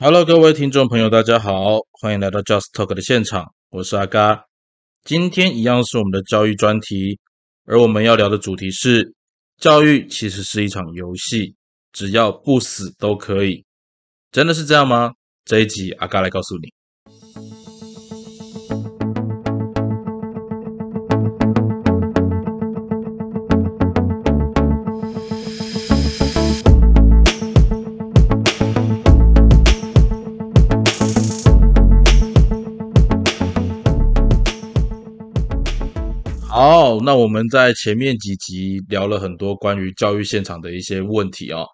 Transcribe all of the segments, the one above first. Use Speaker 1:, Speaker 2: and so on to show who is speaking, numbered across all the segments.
Speaker 1: Hello，各位听众朋友，大家好，欢迎来到 Just Talk 的现场，我是阿嘎。今天一样是我们的教育专题，而我们要聊的主题是：教育其实是一场游戏，只要不死都可以。真的是这样吗？这一集阿嘎来告诉你。那我们在前面几集聊了很多关于教育现场的一些问题哦，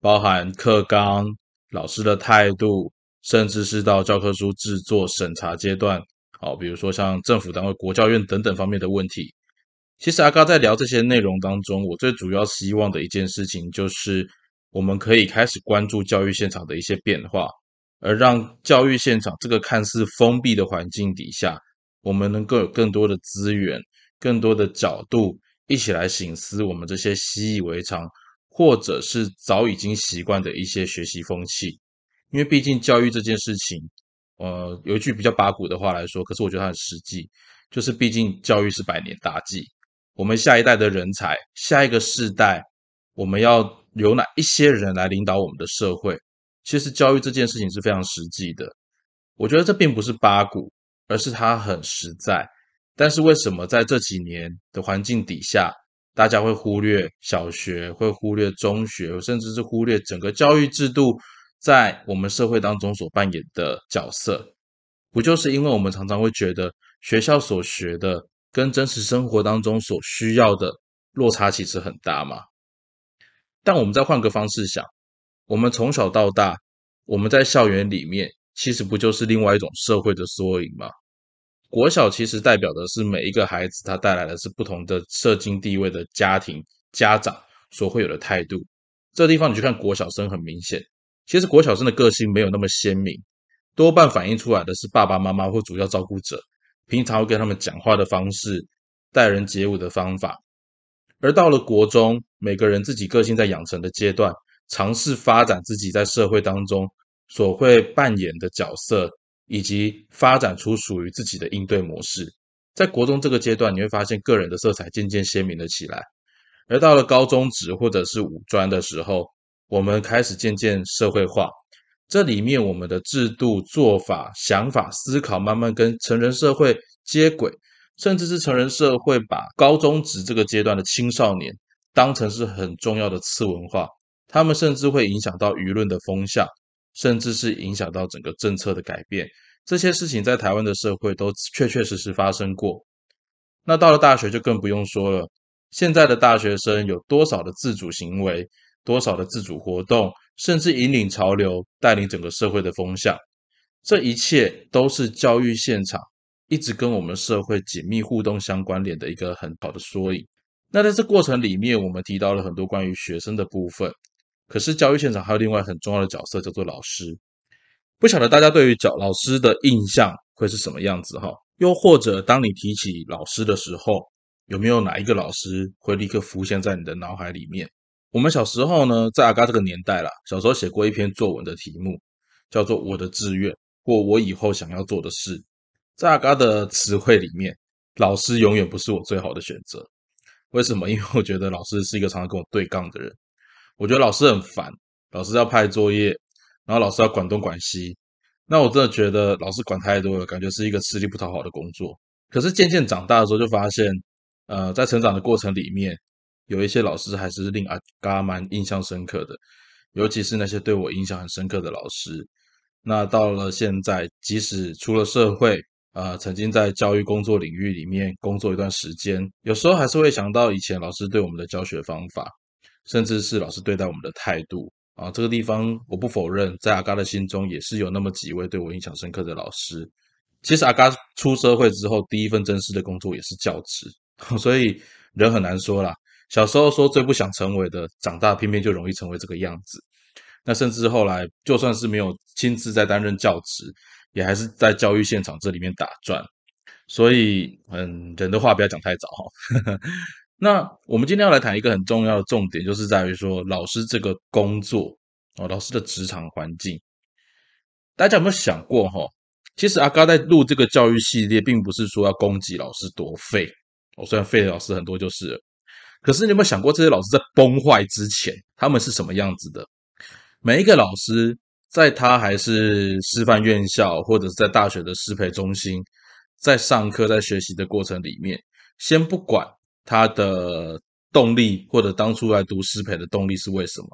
Speaker 1: 包含课纲、老师的态度，甚至是到教科书制作审查阶段，好，比如说像政府单位、国教院等等方面的问题。其实阿高在聊这些内容当中，我最主要希望的一件事情就是，我们可以开始关注教育现场的一些变化，而让教育现场这个看似封闭的环境底下，我们能够有更多的资源。更多的角度一起来醒思我们这些习以为常，或者是早已经习惯的一些学习风气。因为毕竟教育这件事情，呃，有一句比较八股的话来说，可是我觉得它很实际，就是毕竟教育是百年大计。我们下一代的人才，下一个世代，我们要有哪一些人来领导我们的社会？其实教育这件事情是非常实际的。我觉得这并不是八股，而是它很实在。但是为什么在这几年的环境底下，大家会忽略小学，会忽略中学，甚至是忽略整个教育制度在我们社会当中所扮演的角色？不就是因为我们常常会觉得学校所学的跟真实生活当中所需要的落差其实很大吗？但我们再换个方式想，我们从小到大，我们在校园里面，其实不就是另外一种社会的缩影吗？国小其实代表的是每一个孩子，他带来的是不同的社经地位的家庭家长所会有的态度。这地方你去看国小生，很明显，其实国小生的个性没有那么鲜明，多半反映出来的是爸爸妈妈或主要照顾者平常会跟他们讲话的方式、待人接物的方法。而到了国中，每个人自己个性在养成的阶段，尝试发展自己在社会当中所会扮演的角色。以及发展出属于自己的应对模式，在国中这个阶段，你会发现个人的色彩渐渐鲜明了起来。而到了高中职或者是五专的时候，我们开始渐渐社会化，这里面我们的制度、做法、想法、思考慢慢跟成人社会接轨，甚至是成人社会把高中职这个阶段的青少年当成是很重要的次文化，他们甚至会影响到舆论的风向。甚至是影响到整个政策的改变，这些事情在台湾的社会都确确实实发生过。那到了大学就更不用说了，现在的大学生有多少的自主行为，多少的自主活动，甚至引领潮流，带领整个社会的风向，这一切都是教育现场一直跟我们社会紧密互动相关联的一个很好的缩影。那在这过程里面，我们提到了很多关于学生的部分。可是教育现场还有另外很重要的角色，叫做老师。不晓得大家对于教老师的印象会是什么样子哈？又或者当你提起老师的时候，有没有哪一个老师会立刻浮现在你的脑海里面？我们小时候呢，在阿嘎这个年代啦，小时候写过一篇作文的题目，叫做《我的志愿》或我以后想要做的事。在阿嘎的词汇里面，老师永远不是我最好的选择。为什么？因为我觉得老师是一个常常跟我对杠的人。我觉得老师很烦，老师要派作业，然后老师要管东管西，那我真的觉得老师管太多了，感觉是一个吃力不讨好的工作。可是渐渐长大的时候，就发现，呃，在成长的过程里面，有一些老师还是令阿嘎蛮印象深刻的，尤其是那些对我印象很深刻的老师。那到了现在，即使出了社会，呃，曾经在教育工作领域里面工作一段时间，有时候还是会想到以前老师对我们的教学方法。甚至是老师对待我们的态度啊，这个地方我不否认，在阿嘎的心中也是有那么几位对我印象深刻的老师。其实阿嘎出社会之后，第一份正式的工作也是教职，所以人很难说啦。小时候说最不想成为的，长大偏偏就容易成为这个样子。那甚至后来，就算是没有亲自在担任教职，也还是在教育现场这里面打转。所以，嗯，人的话不要讲太早哈。那我们今天要来谈一个很重要的重点，就是在于说老师这个工作哦，老师的职场环境。大家有没有想过哈？其实阿嘎在录这个教育系列，并不是说要攻击老师多废。我虽然废的老师很多，就是，可是你有没有想过，这些老师在崩坏之前，他们是什么样子的？每一个老师，在他还是师范院校或者是在大学的师培中心，在上课、在学习的过程里面，先不管他的动力或者当初来读师培的动力是为什么。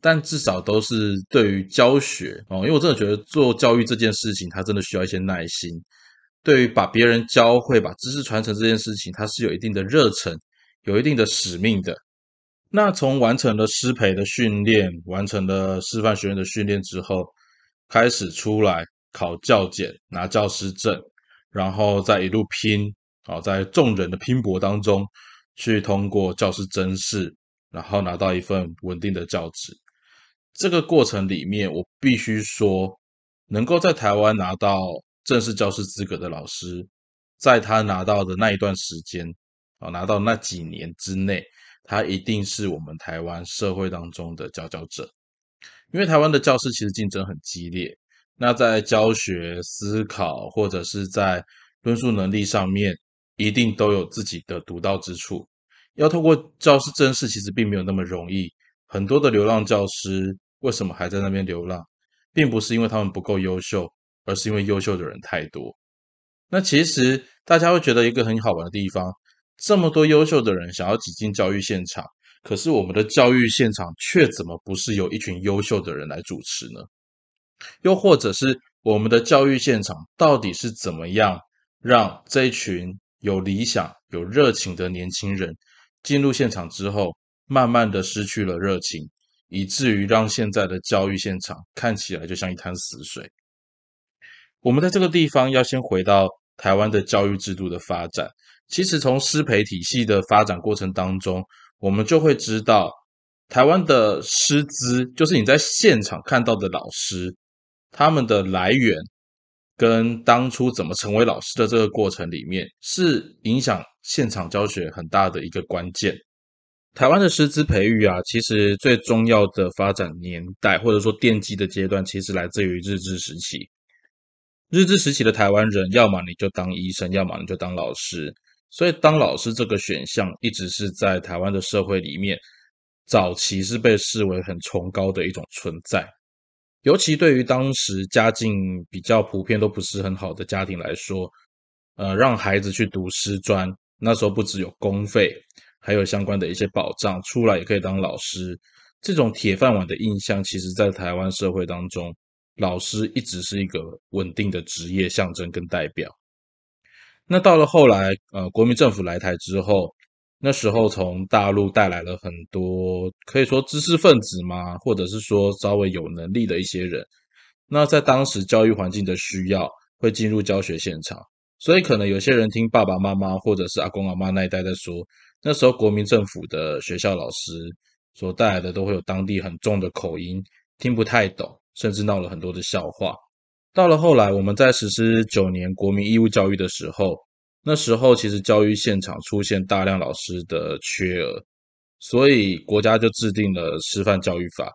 Speaker 1: 但至少都是对于教学哦，因为我真的觉得做教育这件事情，它真的需要一些耐心。对于把别人教会、把知识传承这件事情，它是有一定的热忱、有一定的使命的。那从完成了师培的训练、完成了师范学院的训练之后，开始出来考教检、拿教师证，然后再一路拼啊，在众人的拼搏当中去通过教师甄试，然后拿到一份稳定的教职。这个过程里面，我必须说，能够在台湾拿到正式教师资格的老师，在他拿到的那一段时间，啊，拿到那几年之内，他一定是我们台湾社会当中的佼佼者。因为台湾的教师其实竞争很激烈，那在教学、思考或者是在论述能力上面，一定都有自己的独到之处。要透过教师甄试，其实并没有那么容易。很多的流浪教师为什么还在那边流浪，并不是因为他们不够优秀，而是因为优秀的人太多。那其实大家会觉得一个很好玩的地方，这么多优秀的人想要挤进教育现场，可是我们的教育现场却怎么不是由一群优秀的人来主持呢？又或者是我们的教育现场到底是怎么样让这一群有理想、有热情的年轻人进入现场之后？慢慢的失去了热情，以至于让现在的教育现场看起来就像一滩死水。我们在这个地方要先回到台湾的教育制度的发展。其实从师培体系的发展过程当中，我们就会知道，台湾的师资，就是你在现场看到的老师，他们的来源跟当初怎么成为老师的这个过程里面，是影响现场教学很大的一个关键。台湾的师资培育啊，其实最重要的发展年代，或者说奠基的阶段，其实来自于日治时期。日治时期的台湾人，要么你就当医生，要么你就当老师。所以，当老师这个选项，一直是在台湾的社会里面，早期是被视为很崇高的一种存在。尤其对于当时家境比较普遍都不是很好的家庭来说，呃，让孩子去读师专，那时候不只有公费。还有相关的一些保障，出来也可以当老师，这种铁饭碗的印象，其实在台湾社会当中，老师一直是一个稳定的职业象征跟代表。那到了后来，呃，国民政府来台之后，那时候从大陆带来了很多可以说知识分子嘛，或者是说稍微有能力的一些人，那在当时教育环境的需要，会进入教学现场，所以可能有些人听爸爸妈妈或者是阿公阿妈那一代在说。那时候，国民政府的学校老师所带来的都会有当地很重的口音，听不太懂，甚至闹了很多的笑话。到了后来，我们在实施九年国民义务教育的时候，那时候其实教育现场出现大量老师的缺额，所以国家就制定了师范教育法。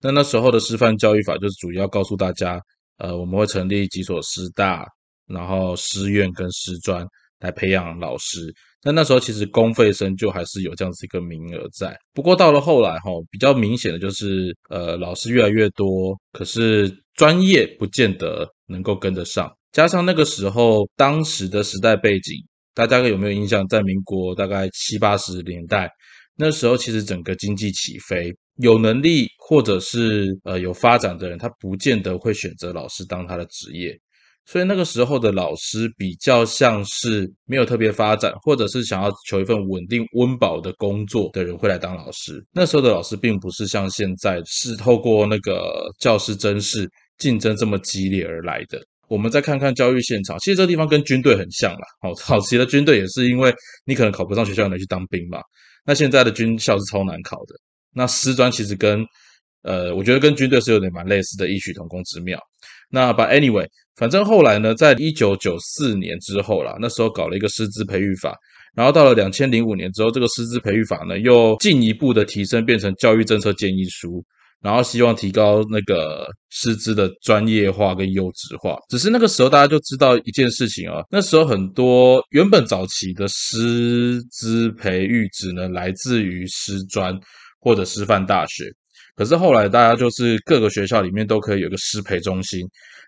Speaker 1: 那那时候的师范教育法就是主要告诉大家，呃，我们会成立几所师大，然后师院跟师专来培养老师。那那时候其实公费生就还是有这样子一个名额在，不过到了后来哈，比较明显的就是，呃，老师越来越多，可是专业不见得能够跟得上，加上那个时候当时的时代背景，大家有没有印象？在民国大概七八十年代，那时候其实整个经济起飞，有能力或者是呃有发展的人，他不见得会选择老师当他的职业。所以那个时候的老师比较像是没有特别发展，或者是想要求一份稳定温饱的工作的人会来当老师。那时候的老师并不是像现在是透过那个教师甄试竞争这么激烈而来的。我们再看看教育现场，其实这地方跟军队很像啦。好，早期的军队也是因为你可能考不上学校，能去当兵嘛。那现在的军校是超难考的。那师专其实跟呃，我觉得跟军队是有点蛮类似的异曲同工之妙。那 But anyway，反正后来呢，在一九九四年之后啦，那时候搞了一个师资培育法，然后到了两千零五年之后，这个师资培育法呢又进一步的提升，变成教育政策建议书。然后希望提高那个师资的专业化跟优质化。只是那个时候大家就知道一件事情啊，那时候很多原本早期的师资培育只能来自于师专或者师范大学，可是后来大家就是各个学校里面都可以有个师培中心。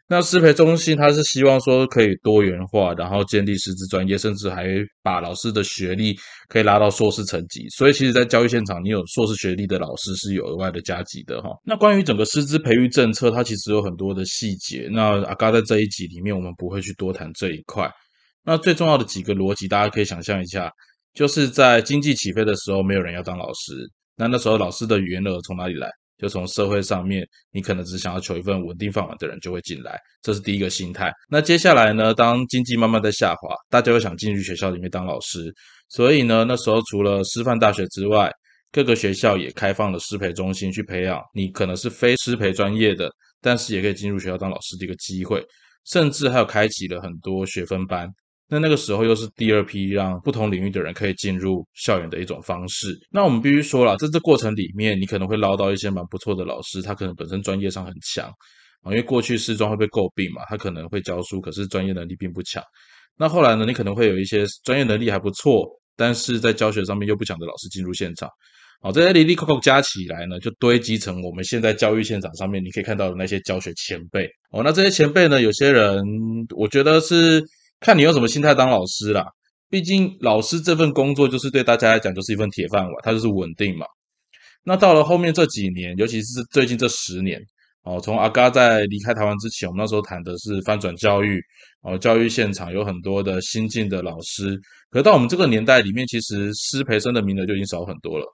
Speaker 1: 那师培中心，他是希望说可以多元化，然后建立师资专业，甚至还把老师的学历可以拉到硕士层级。所以，其实，在教育现场，你有硕士学历的老师是有额外的加级的哈。那关于整个师资培育政策，它其实有很多的细节。那阿嘎在这一集里面，我们不会去多谈这一块。那最重要的几个逻辑，大家可以想象一下，就是在经济起飞的时候，没有人要当老师，那那时候老师的员额从哪里来？就从社会上面，你可能只想要求一份稳定饭碗的人就会进来，这是第一个心态。那接下来呢？当经济慢慢在下滑，大家又想进去学校里面当老师，所以呢，那时候除了师范大学之外，各个学校也开放了师培中心去培养你可能是非师培专业的，但是也可以进入学校当老师的一个机会，甚至还有开启了很多学分班。那那个时候又是第二批让不同领域的人可以进入校园的一种方式。那我们必须说了，在这过程里面，你可能会捞到一些蛮不错的老师，他可能本身专业上很强啊，因为过去师专会被诟病嘛，他可能会教书，可是专业能力并不强。那后来呢，你可能会有一些专业能力还不错，但是在教学上面又不强的老师进入现场，好，这些里里扣扣加起来呢，就堆积成我们现在教育现场上面你可以看到的那些教学前辈哦。那这些前辈呢，有些人我觉得是。看你用什么心态当老师啦，毕竟老师这份工作就是对大家来讲就是一份铁饭碗，它就是稳定嘛。那到了后面这几年，尤其是最近这十年，哦，从阿嘎在离开台湾之前，我们那时候谈的是翻转教育，哦，教育现场有很多的新进的老师，可到我们这个年代里面，其实师培生的名额就已经少很多了。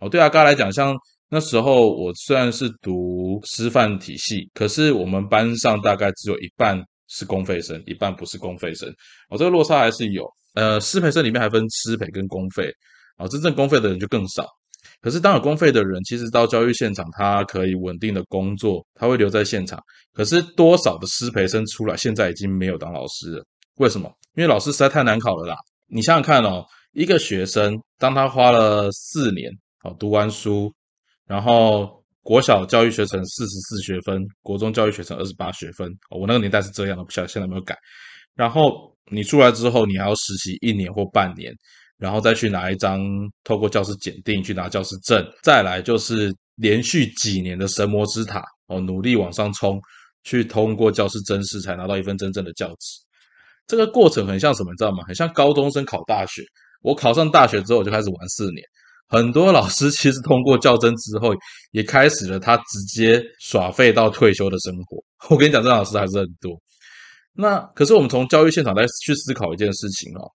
Speaker 1: 哦，对阿嘎来讲，像那时候我虽然是读师范体系，可是我们班上大概只有一半。是公费生，一半不是公费生，哦，这个落差还是有。呃，师培生里面还分师培跟公费，哦，真正公费的人就更少。可是当有公费的人，其实到教育现场，他可以稳定的工作，他会留在现场。可是多少的师培生出来，现在已经没有当老师了。为什么？因为老师实在太难考了啦。你想想看哦，一个学生，当他花了四年，哦，读完书，然后。国小教育学程四十四学分，国中教育学程二十八学分。我那个年代是这样的，不晓得现在有没有改。然后你出来之后，你还要实习一年或半年，然后再去拿一张透过教师检定去拿教师证，再来就是连续几年的神魔之塔哦，努力往上冲，去通过教师甄试才拿到一份真正的教职。这个过程很像什么，你知道吗？很像高中生考大学。我考上大学之后，我就开始玩四年。很多老师其实通过较真之后，也开始了他直接耍废到退休的生活。我跟你讲，这老师还是很多。那可是我们从教育现场再去思考一件事情哦，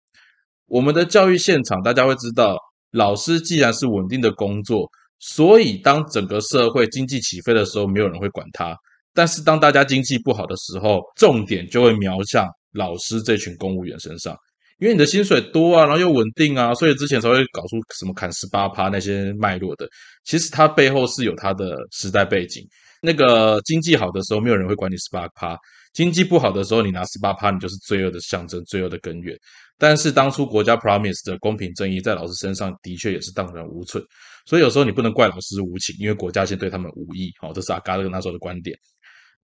Speaker 1: 我们的教育现场，大家会知道，老师既然是稳定的工作，所以当整个社会经济起飞的时候，没有人会管他；但是当大家经济不好的时候，重点就会瞄向老师这群公务员身上。因为你的薪水多啊，然后又稳定啊，所以之前才会搞出什么砍十八趴那些脉络的。其实它背后是有它的时代背景。那个经济好的时候，没有人会管你十八趴；经济不好的时候，你拿十八趴，你就是罪恶的象征，罪恶的根源。但是当初国家 promise 的公平正义在老师身上的确也是荡然无存，所以有时候你不能怪老师无情，因为国家先对他们无义。好，这是阿嘎勒那时候的观点。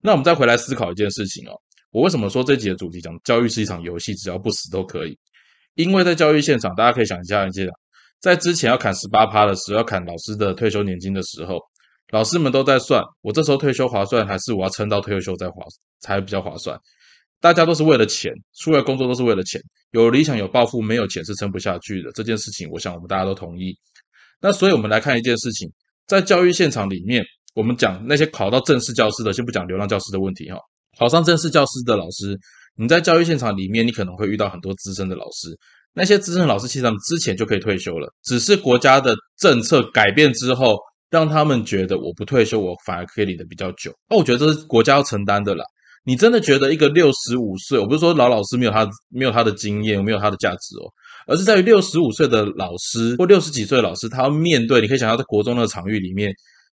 Speaker 1: 那我们再回来思考一件事情哦，我为什么说这集的主题讲教育是一场游戏，只要不死都可以？因为在教育现场，大家可以想一下，在之前要砍十八趴的时候，要砍老师的退休年金的时候，老师们都在算，我这时候退休划算，还是我要撑到退休再划才比较划算？大家都是为了钱，出来工作都是为了钱，有理想有抱负，没有钱是撑不下去的。这件事情，我想我们大家都同意。那所以，我们来看一件事情，在教育现场里面，我们讲那些考到正式教师的，先不讲流浪教师的问题哈，考上正式教师的老师。你在教育现场里面，你可能会遇到很多资深的老师。那些资深老师其实他们之前就可以退休了，只是国家的政策改变之后，让他们觉得我不退休，我反而可以领的比较久。那我觉得这是国家要承担的啦。你真的觉得一个六十五岁，我不是说老老师没有他没有他的经验，没有他的价值哦，而是在于六十五岁的老师或六十几岁的老师，他要面对，你可以想象在国中那个场域里面，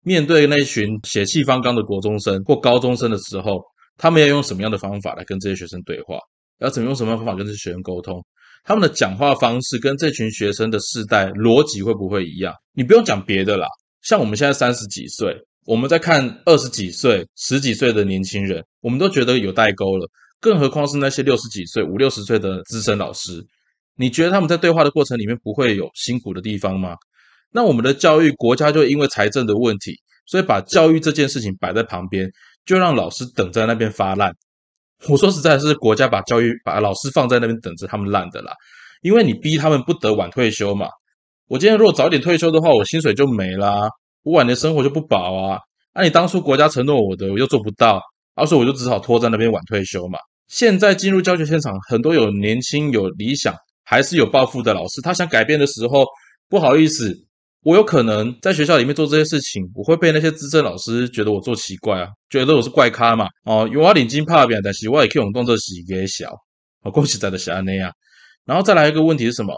Speaker 1: 面对那群血气方刚的国中生或高中生的时候。他们要用什么样的方法来跟这些学生对话？要怎么用什么样的方法跟这些学生沟通？他们的讲话方式跟这群学生的世代逻辑会不会一样？你不用讲别的啦，像我们现在三十几岁，我们在看二十几岁、十几岁的年轻人，我们都觉得有代沟了，更何况是那些六十几岁、五六十岁的资深老师？你觉得他们在对话的过程里面不会有辛苦的地方吗？那我们的教育国家就因为财政的问题，所以把教育这件事情摆在旁边，就让老师等在那边发烂。我说实在，是国家把教育把老师放在那边等着他们烂的啦，因为你逼他们不得晚退休嘛。我今天如果早点退休的话，我薪水就没啦，我晚年生活就不保啊。那你当初国家承诺我的，我又做不到，而且我就只好拖在那边晚退休嘛。现在进入教学现场，很多有年轻、有理想，还是有抱负的老师，他想改变的时候，不好意思。我有可能在学校里面做这些事情，我会被那些资深老师觉得我做奇怪啊，觉得我是怪咖嘛。哦，有我领金怕别人，但是我也可以用动作洗给小。哦，恭喜在的小安那样。然后再来一个问题是什么？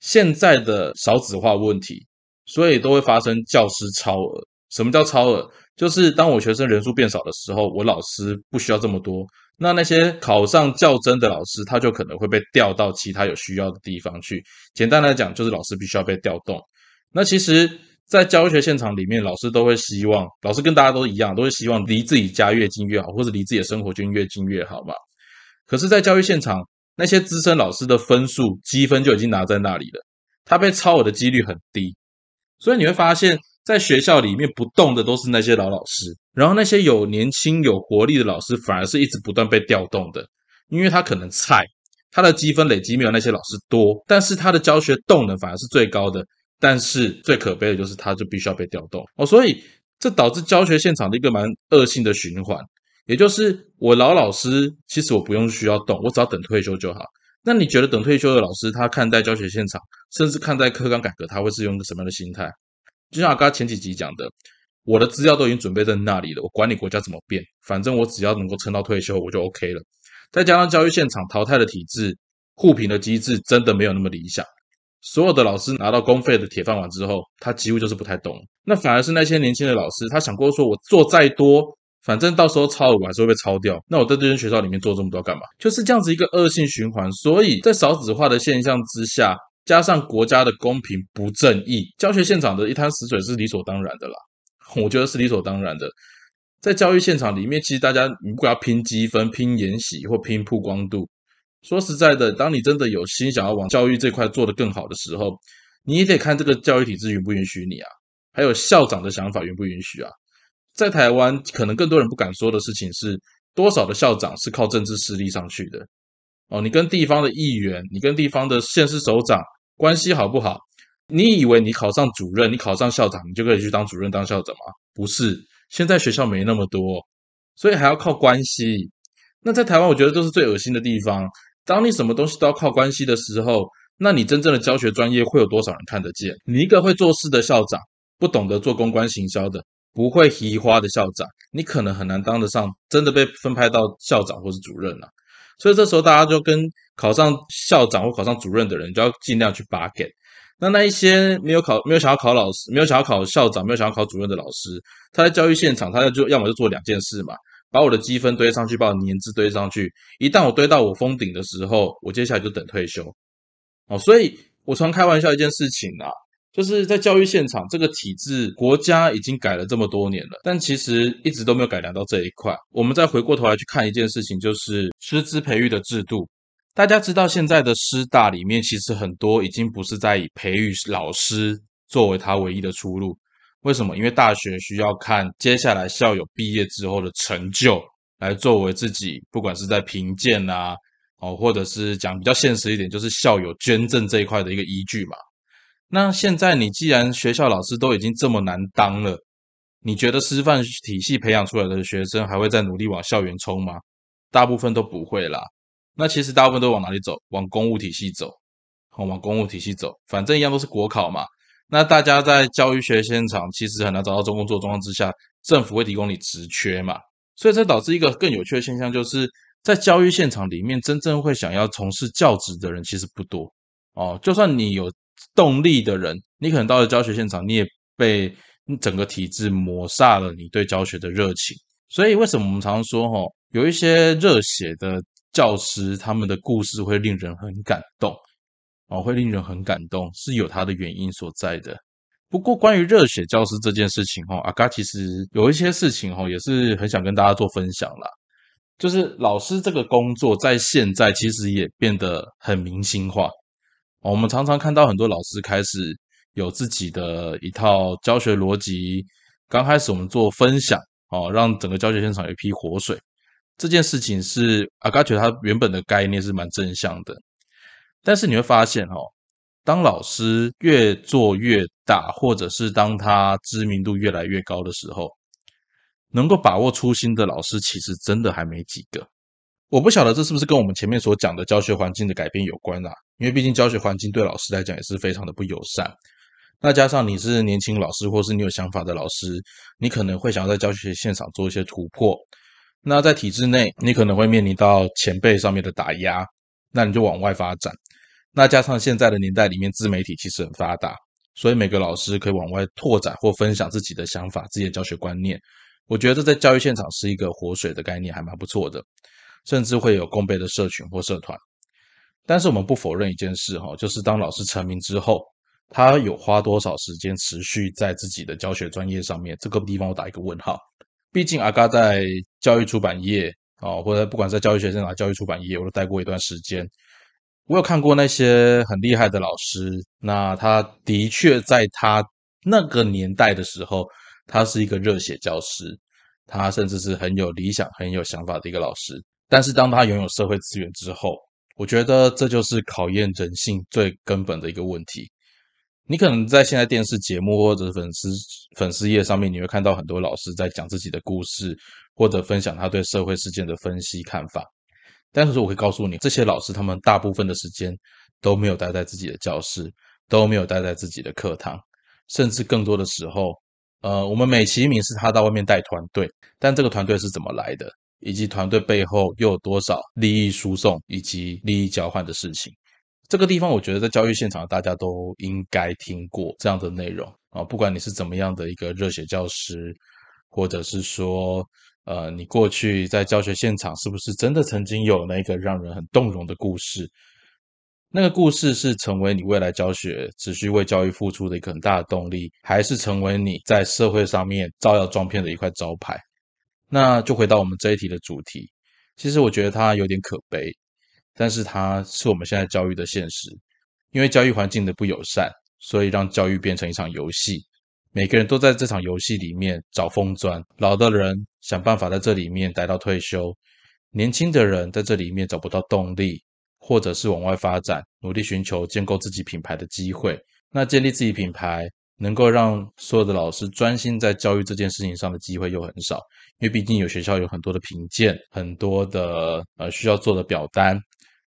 Speaker 1: 现在的少子化问题，所以都会发生教师超额。什么叫超额？就是当我学生人数变少的时候，我老师不需要这么多。那那些考上教真的老师，他就可能会被调到其他有需要的地方去。简单来讲，就是老师必须要被调动。那其实，在教学现场里面，老师都会希望，老师跟大家都一样，都会希望离自己家越近越好，或者离自己的生活圈越近越好嘛。可是，在教育现场，那些资深老师的分数积分就已经拿在那里了，他被超额的几率很低。所以你会发现，在学校里面不动的都是那些老老师，然后那些有年轻有活力的老师，反而是一直不断被调动的，因为他可能菜，他的积分累积没有那些老师多，但是他的教学动能反而是最高的。但是最可悲的就是，他就必须要被调动哦，所以这导致教学现场的一个蛮恶性的循环。也就是我老老师，其实我不用需要动，我只要等退休就好。那你觉得等退休的老师，他看待教学现场，甚至看待课纲改革，他会是用个什么样的心态？就像我刚前几集讲的，我的资料都已经准备在那里了，我管你国家怎么变，反正我只要能够撑到退休，我就 OK 了。再加上教育现场淘汰的体制、互评的机制，真的没有那么理想。所有的老师拿到公费的铁饭碗之后，他几乎就是不太动。那反而是那些年轻的老师，他想过说：“我做再多，反正到时候超额还是会被抄掉。那我在这间学校里面做这么多干嘛？”就是这样子一个恶性循环。所以在少子化的现象之下，加上国家的公平不正义，教学现场的一滩死水是理所当然的啦。我觉得是理所当然的。在教育现场里面，其实大家如果要拼积分、拼研习或拼曝光度。说实在的，当你真的有心想要往教育这块做得更好的时候，你也得看这个教育体制允不允许你啊，还有校长的想法允不允许啊。在台湾，可能更多人不敢说的事情是，多少的校长是靠政治势力上去的。哦，你跟地方的议员，你跟地方的县市首长关系好不好？你以为你考上主任，你考上校长，你就可以去当主任当校长吗？不是，现在学校没那么多，所以还要靠关系。那在台湾，我觉得这是最恶心的地方。当你什么东西都要靠关系的时候，那你真正的教学专业会有多少人看得见？你一个会做事的校长，不懂得做公关行销的，不会移花的校长，你可能很难当得上真的被分派到校长或是主任了。所以这时候大家就跟考上校长或考上主任的人，就要尽量去拔给。那那一些没有考、没有想要考老师、没有想要考校长、没有想要考主任的老师，他在教育现场，他就要么就做两件事嘛。把我的积分堆上去，把我年资堆上去。一旦我堆到我封顶的时候，我接下来就等退休。哦，所以我常开玩笑一件事情啊，就是在教育现场这个体制，国家已经改了这么多年了，但其实一直都没有改良到这一块。我们再回过头来去看一件事情，就是师资培育的制度。大家知道，现在的师大里面，其实很多已经不是在以培育老师作为他唯一的出路。为什么？因为大学需要看接下来校友毕业之后的成就，来作为自己不管是在评鉴啊，哦，或者是讲比较现实一点，就是校友捐赠这一块的一个依据嘛。那现在你既然学校老师都已经这么难当了，你觉得师范体系培养出来的学生还会再努力往校园冲吗？大部分都不会啦。那其实大部分都往哪里走？往公务体系走，往公务体系走，反正一样都是国考嘛。那大家在教育学现场其实很难找到中工作状况之下，政府会提供你职缺嘛？所以这导致一个更有趣的现象，就是在教育现场里面，真正会想要从事教职的人其实不多哦。就算你有动力的人，你可能到了教学现场，你也被整个体制抹煞了你对教学的热情。所以为什么我们常说，哈，有一些热血的教师，他们的故事会令人很感动。哦，会令人很感动，是有它的原因所在的。不过，关于热血教师这件事情，哈，阿嘎其实有一些事情，哈，也是很想跟大家做分享啦。就是老师这个工作，在现在其实也变得很明星化。我们常常看到很多老师开始有自己的一套教学逻辑。刚开始我们做分享，哦，让整个教学现场有一批活水。这件事情是阿嘎觉得他原本的概念是蛮正向的，但是你会发现，哈。当老师越做越大，或者是当他知名度越来越高的时候，能够把握初心的老师其实真的还没几个。我不晓得这是不是跟我们前面所讲的教学环境的改变有关啊？因为毕竟教学环境对老师来讲也是非常的不友善。那加上你是年轻老师，或是你有想法的老师，你可能会想要在教学现场做一些突破。那在体制内，你可能会面临到前辈上面的打压，那你就往外发展。那加上现在的年代里面，自媒体其实很发达，所以每个老师可以往外拓展或分享自己的想法、自己的教学观念。我觉得这在教育现场是一个活水的概念，还蛮不错的。甚至会有共备的社群或社团。但是我们不否认一件事哈，就是当老师成名之后，他有花多少时间持续在自己的教学专业上面？这个地方我打一个问号。毕竟阿嘎在教育出版业啊，或者不管在教育学生啊、教育出版业，我都待过一段时间。我有看过那些很厉害的老师，那他的确在他那个年代的时候，他是一个热血教师，他甚至是很有理想、很有想法的一个老师。但是当他拥有社会资源之后，我觉得这就是考验人性最根本的一个问题。你可能在现在电视节目或者粉丝粉丝页上面，你会看到很多老师在讲自己的故事，或者分享他对社会事件的分析看法。但是我可以告诉你，这些老师他们大部分的时间都没有待在自己的教室，都没有待在自己的课堂，甚至更多的时候，呃，我们美其名是他到外面带团队，但这个团队是怎么来的，以及团队背后又有多少利益输送以及利益交换的事情，这个地方我觉得在教育现场大家都应该听过这样的内容啊，不管你是怎么样的一个热血教师，或者是说。呃，你过去在教学现场是不是真的曾经有那个让人很动容的故事？那个故事是成为你未来教学持续为教育付出的一个很大的动力，还是成为你在社会上面招摇撞骗的一块招牌？那就回到我们这一题的主题。其实我觉得它有点可悲，但是它是我们现在教育的现实。因为教育环境的不友善，所以让教育变成一场游戏。每个人都在这场游戏里面找风钻，老的人想办法在这里面待到退休，年轻的人在这里面找不到动力，或者是往外发展，努力寻求建构自己品牌的机会。那建立自己品牌，能够让所有的老师专心在教育这件事情上的机会又很少，因为毕竟有学校有很多的评鉴，很多的呃需要做的表单。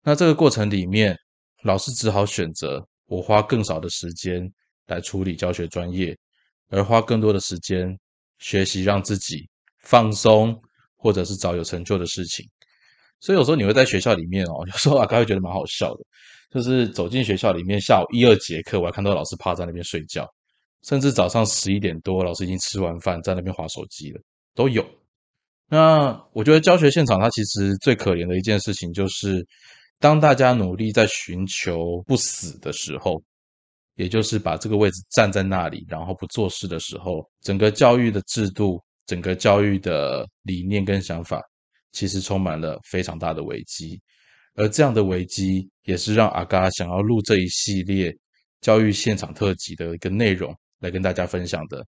Speaker 1: 那这个过程里面，老师只好选择我花更少的时间来处理教学专业。而花更多的时间学习，让自己放松，或者是找有成就的事情。所以有时候你会在学校里面哦，有时候阿刚会觉得蛮好笑的，就是走进学校里面，下午一二节课，我还看到老师趴在那边睡觉，甚至早上十一点多，老师已经吃完饭，在那边划手机了，都有。那我觉得教学现场它其实最可怜的一件事情，就是当大家努力在寻求不死的时候。也就是把这个位置站在那里，然后不做事的时候，整个教育的制度、整个教育的理念跟想法，其实充满了非常大的危机。而这样的危机，也是让阿嘎想要录这一系列教育现场特辑的一个内容来跟大家分享的。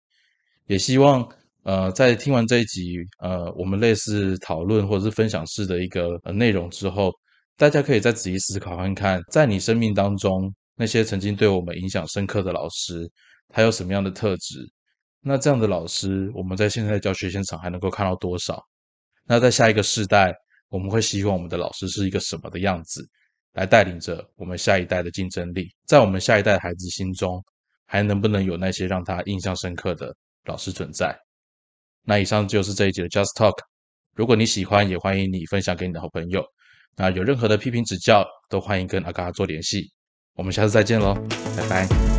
Speaker 1: 也希望，呃，在听完这一集，呃，我们类似讨论或者是分享式的一个呃内容之后，大家可以再仔细思考看看，在你生命当中。那些曾经对我们影响深刻的老师，他有什么样的特质？那这样的老师，我们在现在教学现场还能够看到多少？那在下一个世代，我们会希望我们的老师是一个什么的样子，来带领着我们下一代的竞争力？在我们下一代孩子心中，还能不能有那些让他印象深刻的老师存在？那以上就是这一集的 Just Talk。如果你喜欢，也欢迎你分享给你的好朋友。那有任何的批评指教，都欢迎跟阿嘎做联系。我们下次再见喽，拜拜。